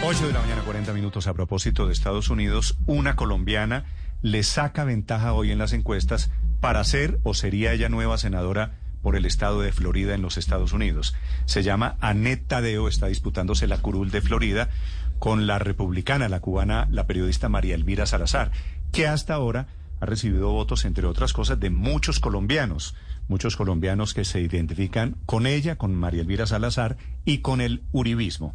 8 de la mañana, 40 minutos a propósito de Estados Unidos. Una colombiana le saca ventaja hoy en las encuestas para ser o sería ella nueva senadora por el estado de Florida en los Estados Unidos. Se llama Annette Tadeo, está disputándose la curul de Florida con la republicana, la cubana, la periodista María Elvira Salazar, que hasta ahora ha recibido votos, entre otras cosas, de muchos colombianos, muchos colombianos que se identifican con ella, con María Elvira Salazar y con el uribismo.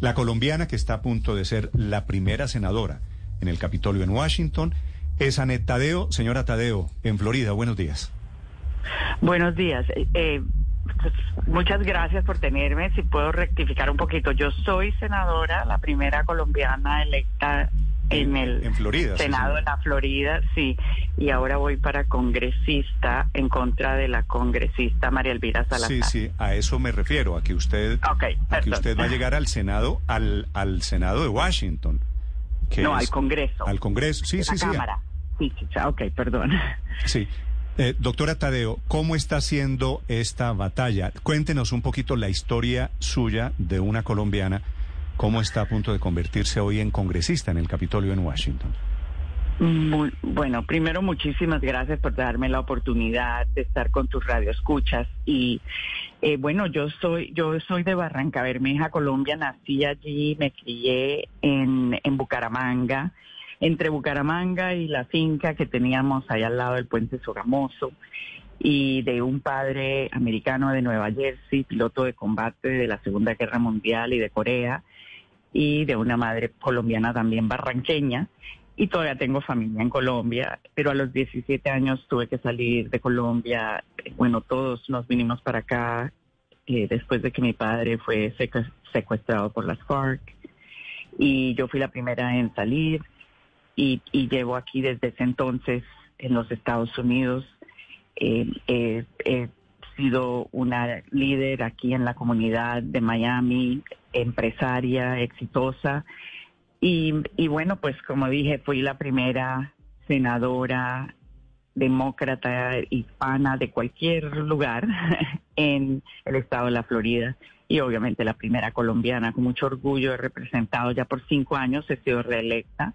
La colombiana que está a punto de ser la primera senadora en el Capitolio en Washington es Anet Tadeo. Señora Tadeo, en Florida, buenos días. Buenos días. Eh, pues, muchas gracias por tenerme. Si puedo rectificar un poquito, yo soy senadora, la primera colombiana electa en el Senado de la Florida, sí, y ahora voy para congresista en contra de la congresista María Elvira Salazar. Sí, sí, a eso me refiero, a que usted, a que usted va a llegar al Senado, al, al Senado de Washington. no, al Congreso. Al Congreso, sí, sí, sí. Cámara. Sí, sí, ok, perdón. Sí. Eh, doctora Tadeo, ¿cómo está siendo esta batalla? Cuéntenos un poquito la historia suya de una colombiana ¿Cómo está a punto de convertirse hoy en congresista en el Capitolio en Washington? Bueno, primero muchísimas gracias por darme la oportunidad de estar con tus radioescuchas y eh, bueno, yo soy yo soy de Barranca Bermeja, Colombia, nací allí, me crié en, en Bucaramanga, entre Bucaramanga y la finca que teníamos allá al lado del puente Sogamoso y de un padre americano de Nueva Jersey, piloto de combate de la Segunda Guerra Mundial y de Corea y de una madre colombiana también barranqueña. Y todavía tengo familia en Colombia, pero a los 17 años tuve que salir de Colombia. Bueno, todos nos vinimos para acá eh, después de que mi padre fue secuestrado por las FARC. Y yo fui la primera en salir y, llevo aquí desde ese entonces en los Estados Unidos. Eh, he sido una líder aquí en la comunidad de Miami, empresaria exitosa. Y, y bueno, pues como dije, fui la primera senadora demócrata hispana de cualquier lugar en el estado de la Florida y obviamente la primera colombiana. Con mucho orgullo he representado ya por cinco años, he sido reelecta.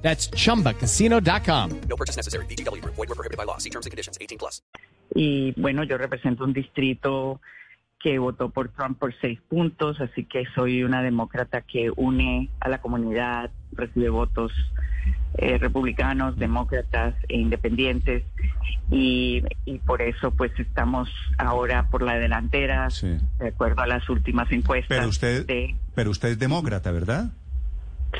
That's chumbacasino.com. No purchase necessary. BGW. Void were prohibited by law. See terms and conditions 18 plus. Y bueno, yo represento un distrito que votó por Trump por seis puntos, así que soy una demócrata que une a la comunidad, recibe votos eh, republicanos, demócratas e independientes y, y, por eso pues estamos ahora por la delantera, sí. de acuerdo a las últimas encuestas. Pero usted, de... pero usted es demócrata, ¿verdad?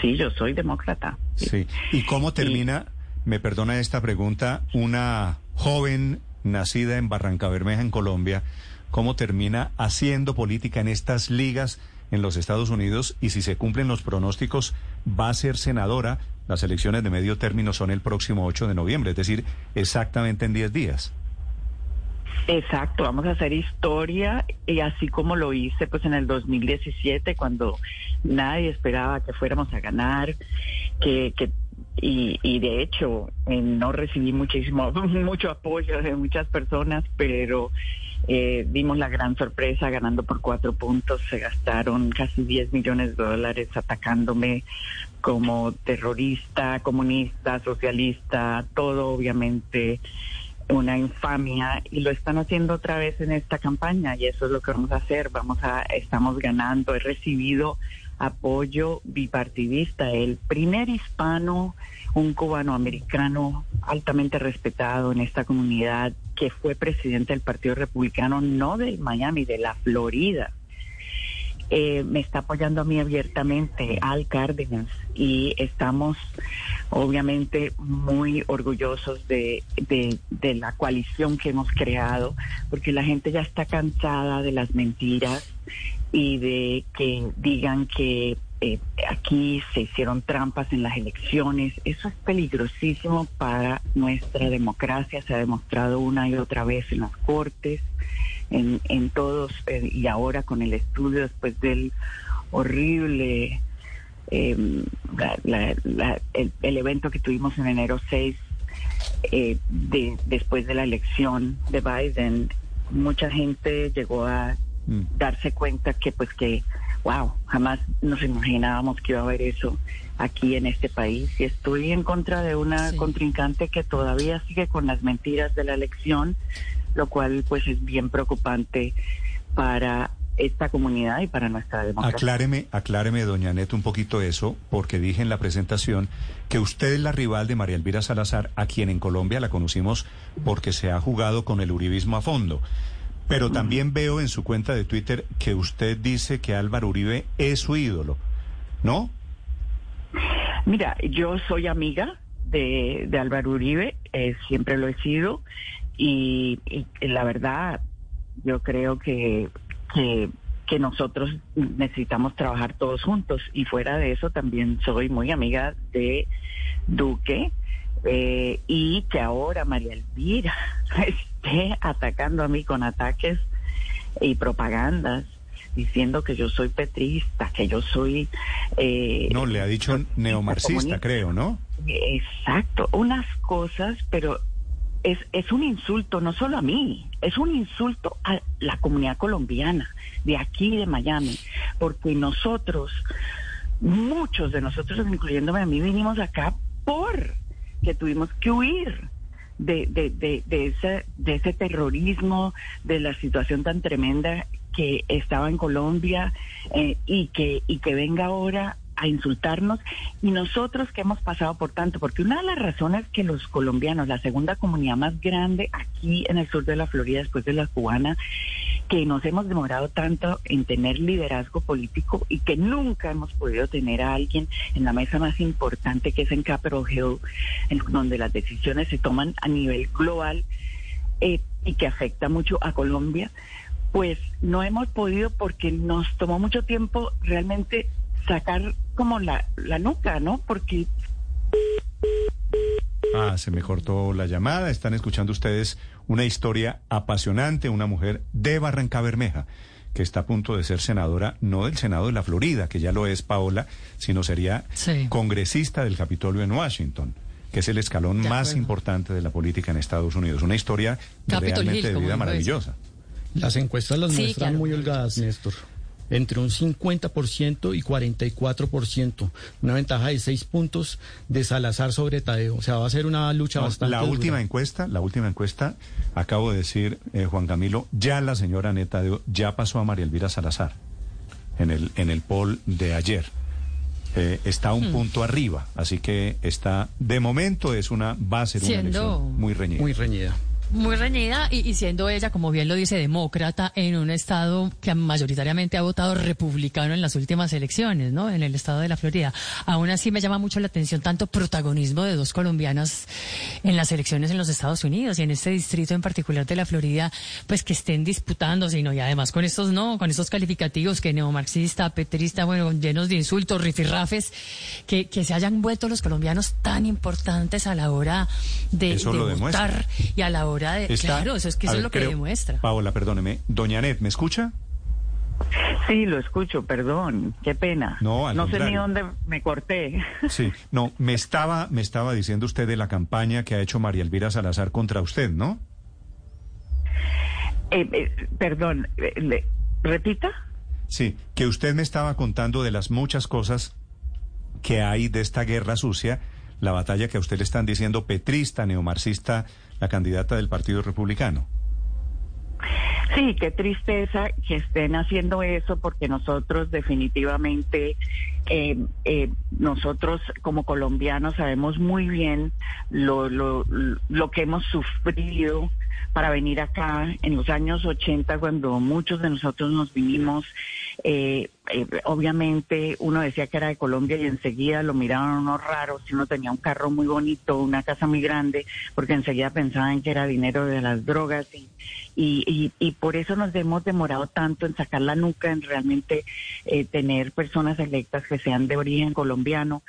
Sí, yo soy demócrata. Sí. ¿Y cómo termina, me perdona esta pregunta, una joven nacida en Barranca Bermeja, en Colombia, cómo termina haciendo política en estas ligas en los Estados Unidos y si se cumplen los pronósticos, va a ser senadora? Las elecciones de medio término son el próximo 8 de noviembre, es decir, exactamente en 10 días. Exacto, vamos a hacer historia y así como lo hice pues en el 2017 cuando nadie esperaba que fuéramos a ganar, que, que y, y de hecho eh, no recibí muchísimo mucho apoyo de muchas personas, pero eh, dimos la gran sorpresa ganando por cuatro puntos, se gastaron casi 10 millones de dólares atacándome como terrorista, comunista, socialista, todo obviamente una infamia y lo están haciendo otra vez en esta campaña y eso es lo que vamos a hacer. Vamos a, estamos ganando. He recibido apoyo bipartidista. El primer hispano, un cubano americano altamente respetado en esta comunidad que fue presidente del Partido Republicano, no de Miami, de la Florida. Eh, me está apoyando a mí abiertamente, Al Cárdenas, y estamos obviamente muy orgullosos de, de, de, la coalición que hemos creado, porque la gente ya está cansada de las mentiras y de que digan que eh, aquí se hicieron trampas en las elecciones. Eso es peligrosísimo para nuestra democracia. Se ha demostrado una y otra vez en las cortes, en, en todos, eh, y ahora con el estudio después del horrible, eh, la- el evento que tuvimos en enero 6, eh, de, después de la elección de Biden, mucha gente llegó a Mm. darse cuenta que pues que wow jamás nos imaginábamos que iba a haber eso aquí en este país y estoy en contra de una Sí. contrincante que todavía sigue con las mentiras de la elección lo cual pues es bien preocupante para esta comunidad y para nuestra democracia. Acláreme, acláreme, doña Neto, un poquito eso, porque dije en la presentación que usted es la rival de María Elvira Salazar, a quien en Colombia la conocimos porque se ha jugado con el uribismo a fondo. Pero también veo en su cuenta de Twitter que usted dice que Álvaro Uribe es su ídolo, ¿no? Mira, yo soy amiga de, de Álvaro Uribe, eh, siempre lo he sido, y, y la verdad, yo creo que, que, que nosotros necesitamos trabajar todos juntos, y fuera de eso también soy muy amiga de Duque, eh, y que ahora María Elvira esté atacando a mí con ataques y propagandas diciendo que yo soy petrista, que yo soy... eh, No, le ha dicho neomarxista, creo, ¿no? Exacto, unas cosas, pero es, es un insulto no solo a mí, es un insulto a la comunidad colombiana, de aquí de Miami, porque nosotros, muchos de nosotros, incluyéndome a mí, vinimos acá por que tuvimos que huir de, de, de, de, ese, de ese terrorismo, de la situación tan tremenda que estaba en Colombia eh, y, que, y que venga ahora a insultarnos. Y nosotros que hemos pasado por tanto, porque una de las razones que los colombianos, la segunda comunidad más grande aquí en el sur de la Florida después de la cubana, que nos hemos demorado tanto en tener liderazgo político y que nunca hemos podido tener a alguien en la mesa más importante que es en Capitol Hill, en donde las decisiones se toman a nivel global eh, y que afecta mucho a Colombia, pues no hemos podido porque nos tomó mucho tiempo realmente sacar como la, la nuca, ¿no? Porque Ah, se me cortó la llamada. Están escuchando ustedes una historia apasionante, una mujer de Barranca Bermeja, que está a punto de ser senadora, no del Senado de la Florida, que ya lo es Paola, sino sería Sí. congresista del Capitolio en Washington, que es el escalón De más acuerdo. importante de la política en Estados Unidos. Una historia Capitol realmente Hill, de vida maravillosa. Las encuestas las Sí, muestran claro. muy holgadas, Néstor. Entre un 50% y 44%. Una ventaja de 6 puntos de Salazar sobre Tadeo. O sea, va a ser una lucha No, bastante la dura. última encuesta, la última encuesta, acabo de decir, eh, Juan Camilo, ya la señora Neta de- ya pasó a María Elvira Salazar en el, en el poll de ayer. Eh, está Hmm. un punto arriba, así que está, de momento es una, va a ser una elección muy reñida. Muy reñida. Muy reñida y, y siendo ella, como bien lo dice, demócrata en un estado que mayoritariamente ha votado republicano en las últimas elecciones, ¿no? En el estado de la Florida. Aún así me llama mucho la atención tanto protagonismo de dos colombianas en las elecciones en los Estados Unidos y en este distrito en particular de la Florida, pues que estén disputándose, ¿no? Y además con estos, ¿no? Con estos calificativos que neomarxista, petrista, bueno, llenos de insultos, rifirrafes, que, que se hayan vuelto los colombianos tan importantes a la hora de, de votar y a la hora de... Está- claro, eso es que eso ver, es lo que creo- demuestra. Paola, perdóneme. Doña Net, ¿me escucha? sí, lo escucho, perdón, qué pena. No, al sé ni dónde me corté. Sí. No, me estaba, me estaba diciendo usted de la campaña que ha hecho María Elvira Salazar contra usted, ¿no? Eh, eh, perdón, eh, le- repita. Sí, que usted me estaba contando de las muchas cosas que hay de esta guerra sucia, la batalla que a usted le están diciendo petrista, neomarxista, la candidata del Partido Republicano. Sí, qué tristeza que estén haciendo eso porque nosotros definitivamente, eh, eh, nosotros como colombianos sabemos muy bien lo, lo, lo que hemos sufrido para venir acá en los años 80, cuando muchos de nosotros nos vinimos. Eh, eh, obviamente uno decía que era de Colombia y enseguida lo miraban unos raros si uno tenía un carro muy bonito, una casa muy grande, porque enseguida pensaban que era dinero de las drogas y, y, y, por eso nos hemos demorado tanto en sacar la nuca, en realmente eh, tener personas electas que sean de origen colombiano.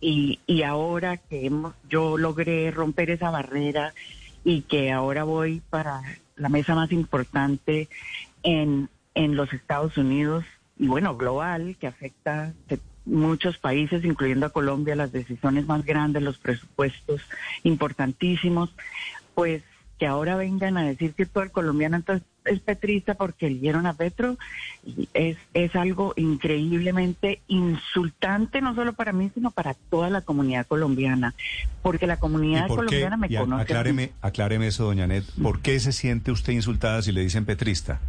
Y, y ahora que hemos, yo logré romper esa barrera y que ahora voy para la mesa más importante en, en los Estados Unidos y bueno, global, que afecta muchos países, incluyendo a Colombia, las decisiones más grandes, los presupuestos importantísimos, pues que ahora vengan a decir que todo el colombiano entonces es petrista porque eligieron a Petro, es, es algo increíblemente insultante, no solo para mí, sino para toda la comunidad colombiana, porque la comunidad colombiana me conoce. Acláreme, acláreme eso, doña Net, ¿por qué se siente usted insultada si le dicen petrista?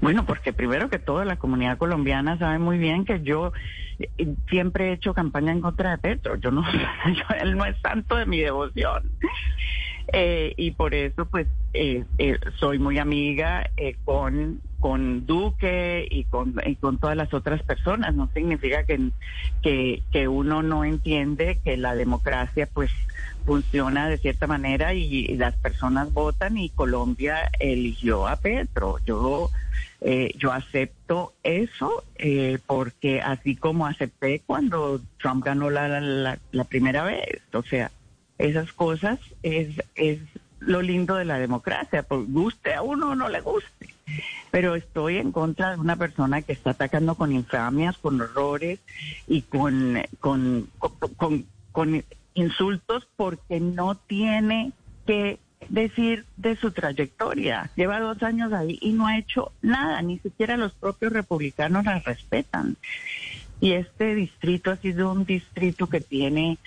Bueno, porque primero que todo la comunidad colombiana sabe muy bien que yo eh, siempre he hecho campaña en contra de Petro. Yo no, él no es santo de mi devoción. Eh, y por eso pues eh, eh, soy muy amiga con con Duque y con y con todas las otras personas. No significa que, que uno no entiende que la democracia pues funciona de cierta manera y, las personas votan y Colombia eligió a Petro. Yo yo acepto eso porque así como acepté cuando Trump ganó la, la, la primera vez. O sea esas cosas es, es lo lindo de la democracia, por guste a uno o no le guste. Pero estoy en contra de una persona que está atacando con infamias, con horrores y con, con, con, con insultos porque no tiene que decir de su trayectoria. Lleva dos años ahí y no ha hecho nada, ni siquiera los propios republicanos la respetan. Y este distrito ha sido un distrito que tiene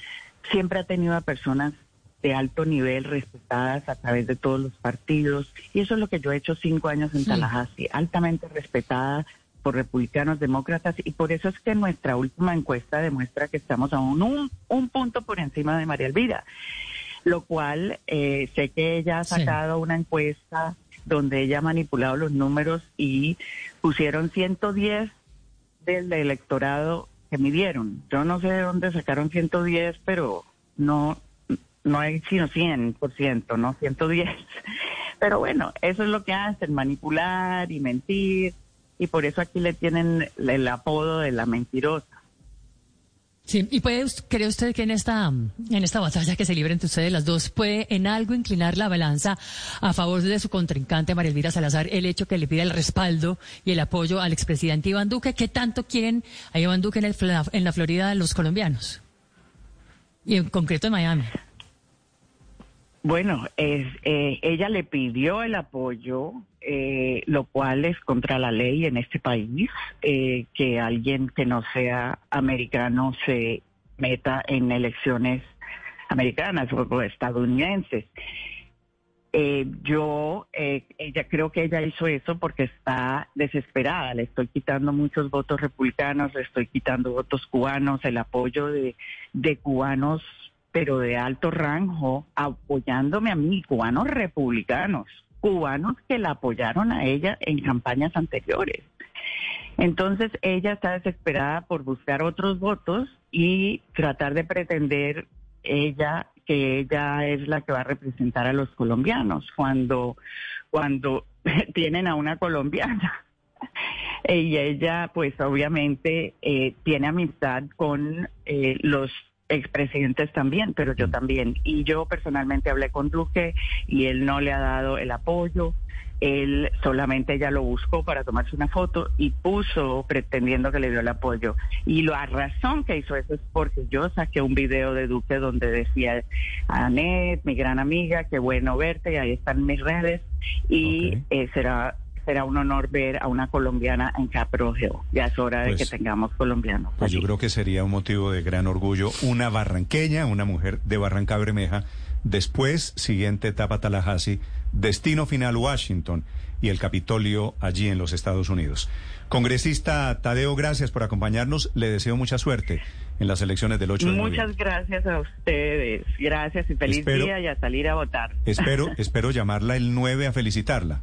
siempre ha tenido a personas de alto nivel respetadas a través de todos los partidos y eso es lo que yo he hecho cinco años en Tallahassee, altamente respetada por republicanos, demócratas y por eso es que nuestra última encuesta demuestra que estamos a un, un, punto por encima de María Elvira, lo cual eh, sé que ella ha sacado una encuesta donde ella ha manipulado los números y pusieron 110 del electorado que midieron. Yo no sé de dónde sacaron 110, pero no, no hay sino 100%, ¿no? 110. Pero bueno, eso es lo que hacen, manipular y mentir, y por eso aquí le tienen el apodo de la mentirosa. Sí, y puede, cree usted que en esta, en esta batalla que se libra entre ustedes las dos, puede en algo inclinar la balanza a favor de su contrincante María Elvira Salazar el hecho que le pida el respaldo y el apoyo al expresidente Iván Duque? ¿Qué tanto quieren a Iván Duque en, el, en la Florida los colombianos? Y en concreto en Miami. Bueno, es, eh, ella le pidió el apoyo, eh, lo cual es contra la ley en este país, eh, que alguien que no sea americano se meta en elecciones americanas o estadounidenses. yo, ella creo que ella hizo eso porque está desesperada. Le estoy quitando muchos votos republicanos, le estoy quitando votos cubanos, el apoyo de, de cubanos pero de alto rango, apoyándome a mí, cubanos republicanos, cubanos que la apoyaron a ella en campañas anteriores. Entonces ella está desesperada por buscar otros votos y tratar de pretender ella que ella es la que va a representar a los colombianos cuando cuando tienen a una colombiana y ella pues obviamente eh, tiene amistad con eh, los expresidentes también, pero yo también. Y yo personalmente hablé con Duque y él no le ha dado el apoyo. Él solamente ya lo buscó para tomarse una foto y puso pretendiendo que le dio el apoyo. Y la razón que hizo eso es porque yo saqué un video de Duque donde decía, Anet, mi gran amiga, qué bueno verte, y ahí están mis redes. Y eh, será será un honor ver a una colombiana en Caprogeo. Ya es hora de que pues, tengamos colombianos. Pues yo creo que sería un motivo de gran orgullo una barranqueña, una mujer de Barranca Bermeja. Después, siguiente etapa Tallahassee, destino final Washington. y el Capitolio allí en los Estados Unidos. Congresista Tadeo, gracias por acompañarnos. Le deseo mucha suerte en las elecciones del 8 de noviembre. Muchas gracias a ustedes. Gracias y feliz Espero- día y a salir a votar. Espero, espero llamarla el 9 a felicitarla.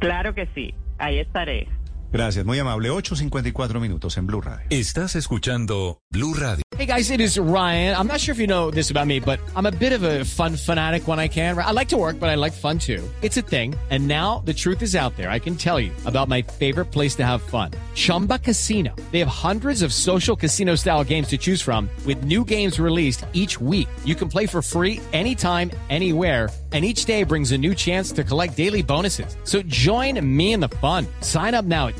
Claro que sí. Ahí estaré. Gracias, muy amable. 8.54 minutos en Blue Radio. Estás escuchando Blue Radio. Hey guys, it is Ryan. I'm not sure if you know this about me, but I'm a bit of a fun fanatic when I can. I like to work, but I like fun too. It's a thing. And now the truth is out there. I can tell you about my favorite place to have fun. Chumba Casino. They have hundreds of social casino style games to choose from with new games released each week. You can play for free anytime, anywhere. And each day brings a new chance to collect daily bonuses. So join me in the fun. Sign up now at